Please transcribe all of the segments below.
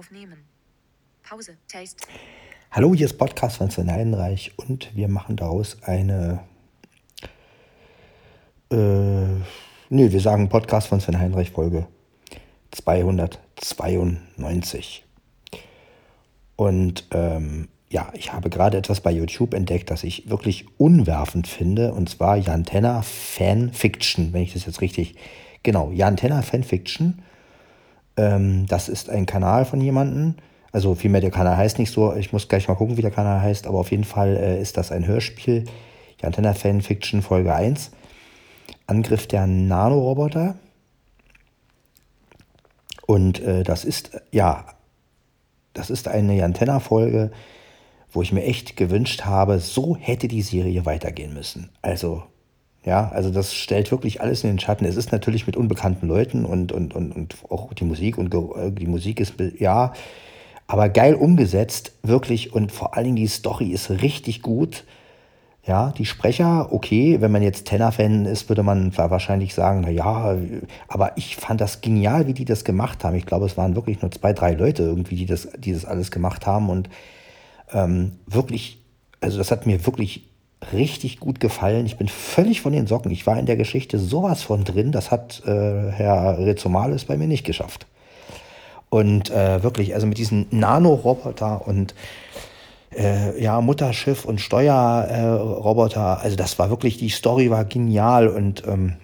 Aufnehmen. Pause. Taste. Hallo, hier ist Podcast von Sven Heidenreich und wir machen daraus eine. Äh, nee, wir sagen Podcast von Sven Heinrich Folge 292. Und ähm, ja, ich habe gerade etwas bei YouTube entdeckt, das ich wirklich unwerfend finde, und zwar Jan Tenner Fanfiction, wenn ich das jetzt richtig. Genau, Jan Tenner Fanfiction. Ähm, das ist ein Kanal von jemandem. Also vielmehr der Kanal heißt nicht so, ich muss gleich mal gucken, wie der Kanal heißt, aber auf jeden Fall äh, ist das ein Hörspiel. Jan Tenner Fanfiction Folge 1. Angriff der Nanoroboter. Und äh, das ist, ja, das ist eine Antenna-Folge, wo ich mir echt gewünscht habe, so hätte die Serie weitergehen müssen. Also, ja, also das stellt wirklich alles in den Schatten. Es ist natürlich mit unbekannten Leuten und, und, und, und auch die Musik und äh, die Musik ist, ja, aber geil umgesetzt, wirklich. Und vor allen Dingen die Story ist richtig gut. Ja, die Sprecher, okay, wenn man jetzt Tenor-Fan ist, würde man wahrscheinlich sagen, na ja, aber ich fand das genial, wie die das gemacht haben. Ich glaube, es waren wirklich nur zwei, drei Leute irgendwie, die das, die das alles gemacht haben und ähm, wirklich, also das hat mir wirklich richtig gut gefallen. Ich bin völlig von den Socken. Ich war in der Geschichte sowas von drin, das hat äh, Herr Rezomalis bei mir nicht geschafft. Und äh, wirklich, also mit diesen Nanoroboter und äh, ja, Mutterschiff und Steuerroboter. Also das war wirklich, die Story war genial und ähm,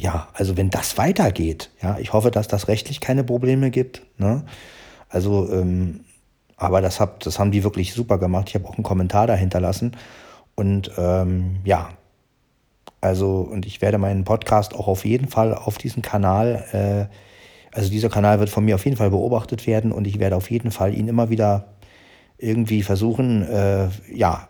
ja, also wenn das weitergeht, ja, ich hoffe, dass das rechtlich keine Probleme gibt. Ne? Also, ähm, aber das, hab, das haben die wirklich super gemacht. Ich habe auch einen Kommentar dahinter lassen. Und ähm, ja, also, und ich werde meinen Podcast auch auf jeden Fall auf diesem Kanal, äh, also dieser Kanal wird von mir auf jeden Fall beobachtet werden und ich werde auf jeden Fall ihn immer wieder irgendwie versuchen, äh, ja,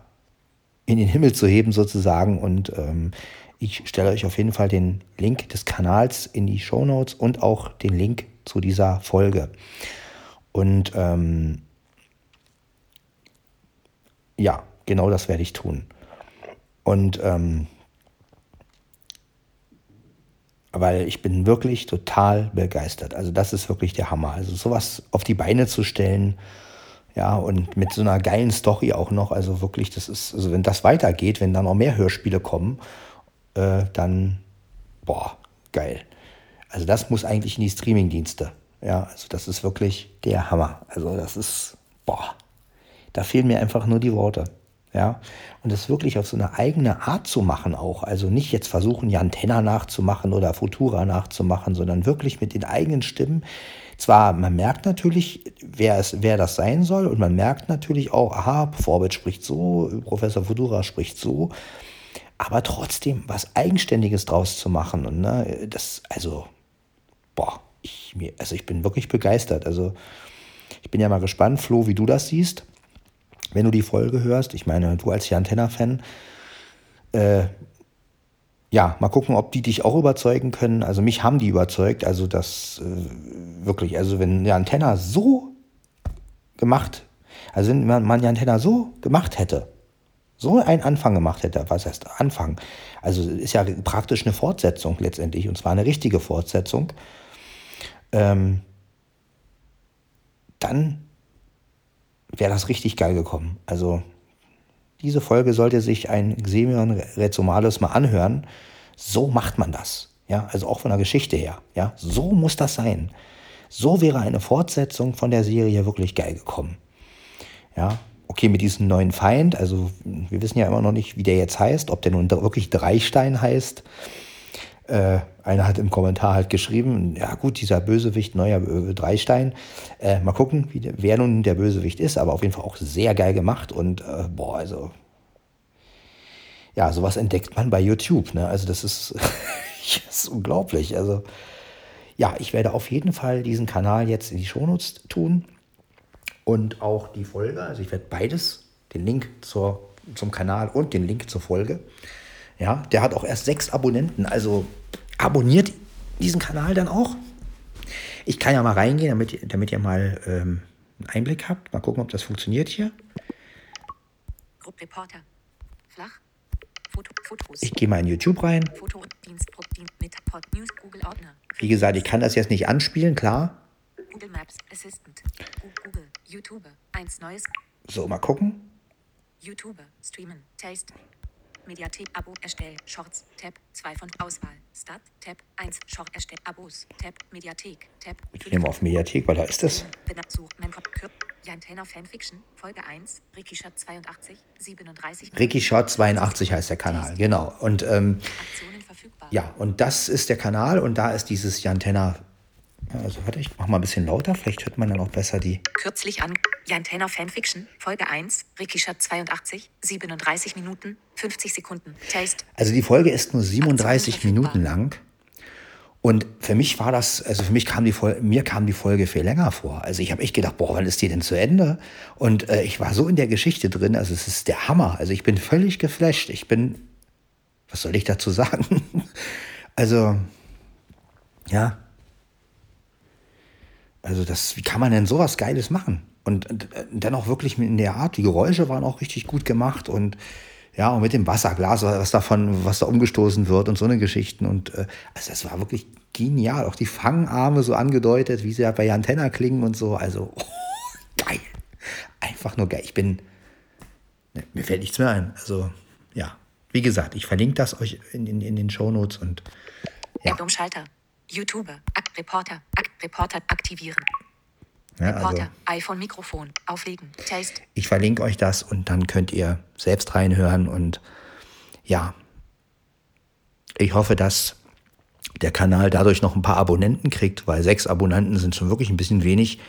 in den Himmel zu heben sozusagen. Und ähm, ich stelle euch auf jeden Fall den Link des Kanals in die Show Notes und auch den Link zu dieser Folge. Und ähm, ja, genau das werde ich tun. Und ähm, weil ich bin wirklich total begeistert. Also das ist wirklich der Hammer. Also sowas auf die Beine zu stellen, ja, und mit so einer geilen Story auch noch. Also wirklich, das ist, also wenn das weitergeht, wenn da noch mehr Hörspiele kommen, äh, dann, boah, geil. Also das muss eigentlich in die Streamingdienste. Ja, also das ist wirklich der Hammer. Also das ist, boah, da fehlen mir einfach nur die Worte. Ja, und das wirklich auf so eine eigene Art zu machen auch. Also nicht jetzt versuchen, Jan Tenner nachzumachen oder Futura nachzumachen, sondern wirklich mit den eigenen Stimmen zwar, man merkt natürlich, wer, es, wer das sein soll und man merkt natürlich auch, aha, Vorbild spricht so, Professor Fudura spricht so, aber trotzdem was Eigenständiges draus zu machen und ne, das, also, boah, ich, mir, also ich bin wirklich begeistert. Also ich bin ja mal gespannt, Flo, wie du das siehst, wenn du die Folge hörst. Ich meine, du als Jan Tenner-Fan, äh, ja, mal gucken, ob die dich auch überzeugen können. Also mich haben die überzeugt. Also das äh, wirklich, also wenn der Antenna so gemacht, also wenn man die Antenna so gemacht hätte, so einen Anfang gemacht hätte, was heißt Anfang? Also ist ja praktisch eine Fortsetzung letztendlich und zwar eine richtige Fortsetzung. Ähm, dann wäre das richtig geil gekommen. Also diese Folge sollte sich ein Xemion Rezomalus mal anhören. So macht man das. Ja, also auch von der Geschichte her. Ja, so muss das sein. So wäre eine Fortsetzung von der Serie wirklich geil gekommen. Ja, okay, mit diesem neuen Feind, also wir wissen ja immer noch nicht, wie der jetzt heißt, ob der nun wirklich Dreistein heißt. Äh, einer hat im Kommentar halt geschrieben, ja gut, dieser Bösewicht, neuer äh, Dreistein. Äh, mal gucken, wie wer nun der Bösewicht ist, aber auf jeden Fall auch sehr geil gemacht und äh, boah, also ja, sowas entdeckt man bei YouTube. Ne? Also das ist, das ist unglaublich. Also ja, ich werde auf jeden Fall diesen Kanal jetzt in die Shownotes tun und auch die Folge. Also ich werde beides, den Link zur, zum Kanal und den Link zur Folge. Ja, der hat auch erst sechs Abonnenten. Also abonniert diesen Kanal dann auch. Ich kann ja mal reingehen, damit, damit ihr mal ähm, einen Einblick habt. Mal gucken, ob das funktioniert hier. Reporter. Flach. Foto, Fotos. Ich gehe mal in YouTube rein. Foto, Dienst, Dienst, mit, Pod, News, Google Ordner. Wie gesagt, ich kann das jetzt nicht anspielen, klar. Google Maps Assistant. Google. YouTube. Eins neues. So, mal gucken. YouTube. Streamen. Taste. Mediathek. Abo erstellen. Shorts. Tab. 2 von Auswahl. Start. Tab. 1. Short erstellen. Abos. Tab. Mediathek. Tab. Ich nehme auf Mediathek, weil da ist es. Jan Tenner Fanfiction. Folge 1. Ricky Schat 82. 37. Ricky Short 82 heißt der Kanal, genau. Und ähm, Aktionen verfügbar. ja, und das ist der Kanal und da ist dieses Jantenna. Also warte, ich mach mal ein bisschen lauter, vielleicht hört man dann auch besser die. Kürzlich an. Jan Tenner Fanfiction. Folge 1. Ricky Schat 82. 37 Minuten. 50 Sekunden. Taste. Also die Folge ist nur 37 Aktion Minuten lang. Und für mich war das, also für mich kam die Folge, mir kam die Folge viel länger vor. Also ich habe echt gedacht, boah, wann ist die denn zu Ende? Und äh, ich war so in der Geschichte drin, also es ist der Hammer. Also ich bin völlig geflasht. Ich bin, was soll ich dazu sagen? also, ja. Also das, wie kann man denn sowas Geiles machen? Und, und dann auch wirklich in der Art, die Geräusche waren auch richtig gut gemacht und ja, und mit dem Wasserglas, was davon, was da umgestoßen wird und so eine Geschichten. Und äh, also das war wirklich genial. Auch die Fangarme so angedeutet, wie sie ja bei Antenna klingen und so. Also oh, geil. Einfach nur geil. Ich bin. Ne, mir fällt nichts mehr ein. Also, ja. Wie gesagt, ich verlinke das euch in, in, in den Shownotes und ja. App-Umschalter. YouTube. Ak Reporter. Ak Reporter aktivieren. ja also, Reporter. iPhone Mikrofon. Auflegen. Taste. ich verlinke euch das und dann könnt ihr selbst reinhören und ja, ich hoffe, dass der Kanal dadurch noch ein paar Abonnenten kriegt, weil sechs Abonnenten sind schon wirklich ein bisschen wenig.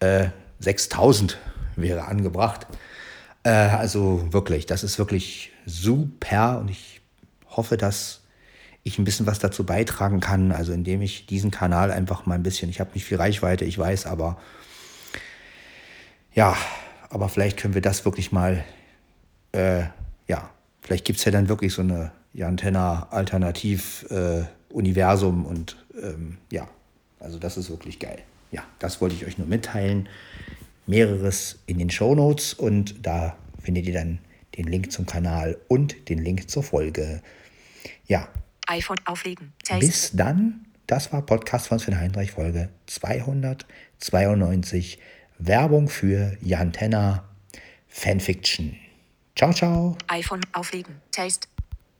Äh, 6000 wäre angebracht. Äh, also wirklich, das ist wirklich super und ich hoffe, dass ich ein bisschen was dazu beitragen kann, also indem ich diesen Kanal einfach mal ein bisschen, ich habe nicht viel Reichweite, ich weiß, aber ja, aber vielleicht können wir das wirklich mal, äh, ja, vielleicht gibt es ja dann wirklich so eine Jantenna-Alternativ-Universum und ähm, ja, also das ist wirklich geil. Ja, das wollte ich euch nur mitteilen. Mehreres in den Show Notes und da findet ihr dann den Link zum Kanal und den Link zur Folge. Ja, iPhone auflegen. Bis dann. Das war Podcast von Sven Heinrich, Folge 292. Werbung für Jantenna Fanfiction. Ciao, ciao. iPhone auflegen. Taste.